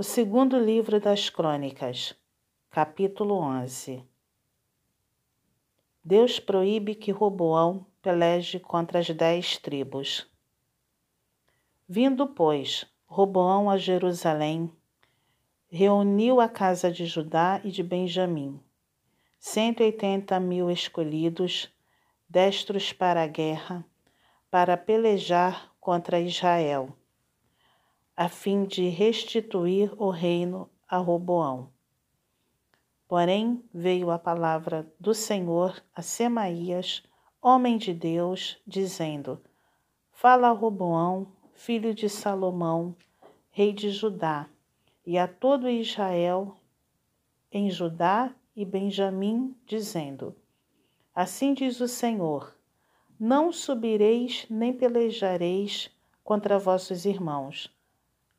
O segundo livro das Crônicas, capítulo 11. Deus proíbe que Roboão peleje contra as dez tribos. Vindo, pois, Roboão a Jerusalém, reuniu a casa de Judá e de Benjamim, cento e oitenta mil escolhidos, destros para a guerra, para pelejar contra Israel a fim de restituir o reino a Roboão. Porém, veio a palavra do Senhor a Semaías, homem de Deus, dizendo: Fala a Roboão, filho de Salomão, rei de Judá, e a todo Israel em Judá e Benjamim, dizendo: Assim diz o Senhor: Não subireis nem pelejareis contra vossos irmãos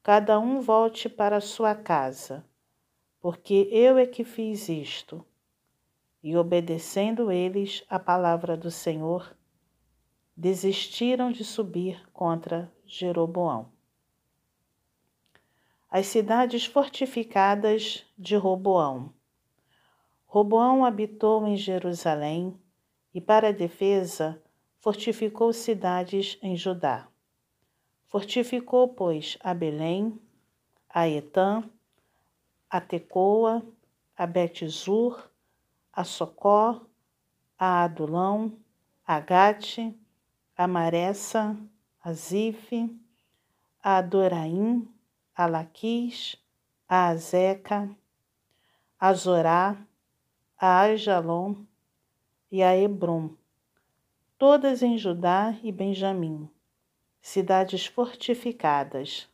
cada um volte para sua casa, porque eu é que fiz isto. E obedecendo eles a palavra do Senhor, desistiram de subir contra Jeroboão. As cidades fortificadas de Roboão. Roboão habitou em Jerusalém e, para defesa, fortificou cidades em Judá. Fortificou, pois, a Belém, a Etã, a Tecoa, a Betizur, a Socó, a Adulão, a Gate, a Maressa, a Zife, a Adoraim, a Laquis, a Azeca, a Zorá, a Ajalon e a Hebron, todas em Judá e Benjamim cidades fortificadas.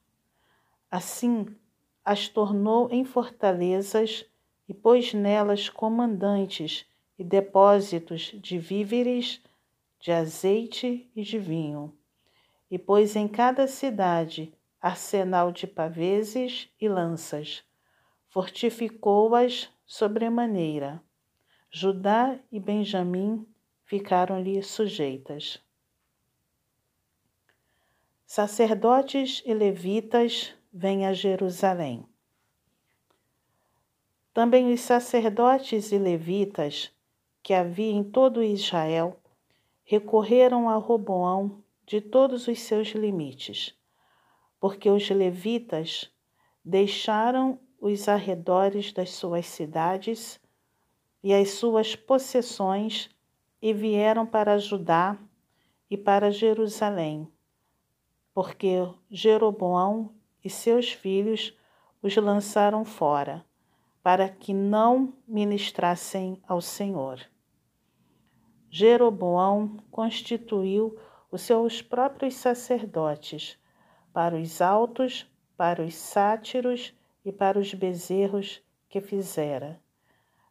Assim, as tornou em fortalezas e pôs nelas comandantes e depósitos de víveres, de azeite e de vinho. E pôs em cada cidade arsenal de paveses e lanças. Fortificou-as sobremaneira. Judá e Benjamim ficaram-lhe sujeitas. Sacerdotes e levitas vêm a Jerusalém. Também os sacerdotes e levitas que havia em todo Israel recorreram a Roboão de todos os seus limites, porque os levitas deixaram os arredores das suas cidades e as suas possessões e vieram para Judá e para Jerusalém porque Jeroboão e seus filhos os lançaram fora, para que não ministrassem ao Senhor. Jeroboão constituiu os seus próprios sacerdotes para os altos, para os sátiros e para os bezerros que fizera.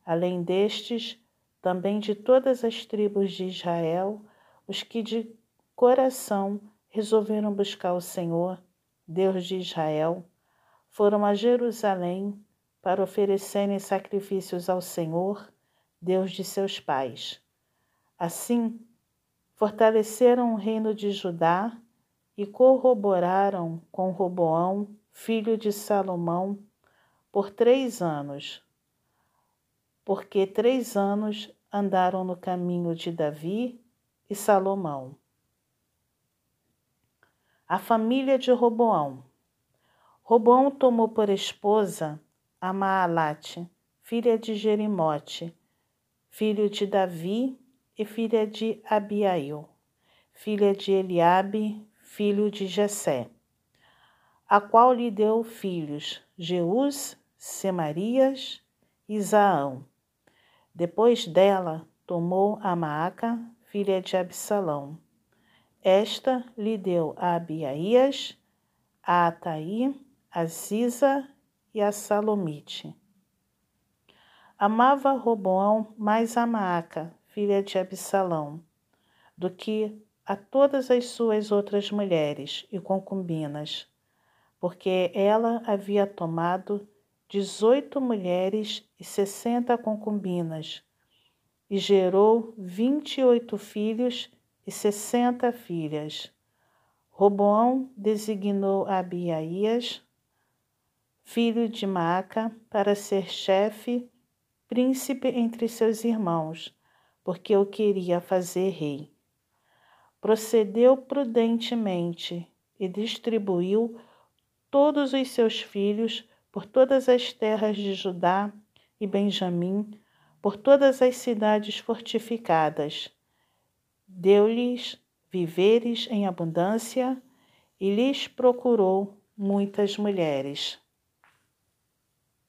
Além destes, também de todas as tribos de Israel, os que de coração resolveram buscar o Senhor, Deus de Israel, foram a Jerusalém para oferecerem sacrifícios ao Senhor, Deus de seus pais. Assim, fortaleceram o reino de Judá e corroboraram com Roboão, filho de Salomão, por três anos, porque três anos andaram no caminho de Davi e Salomão. A família de Roboão. Roboão tomou por esposa a Maalate, filha de Jerimote, filho de Davi e filha de Abiail, filha de Eliabe, filho de Jessé, a qual lhe deu filhos Jeus, Semarias e Zaão. Depois dela, tomou a Maaca, filha de Absalão esta lhe deu a Abiaías, a Ataí, a Ziza e a Salomite. Amava Roboão mais a Maaca, filha de Absalão, do que a todas as suas outras mulheres e concubinas, porque ela havia tomado dezoito mulheres e sessenta concubinas, e gerou vinte e oito filhos e sessenta filhas. Roboão designou Abiaías, filho de Maca, para ser chefe, príncipe entre seus irmãos, porque eu queria fazer rei. Procedeu prudentemente e distribuiu todos os seus filhos por todas as terras de Judá e Benjamim, por todas as cidades fortificadas. Deu-lhes viveres em abundância e lhes procurou muitas mulheres.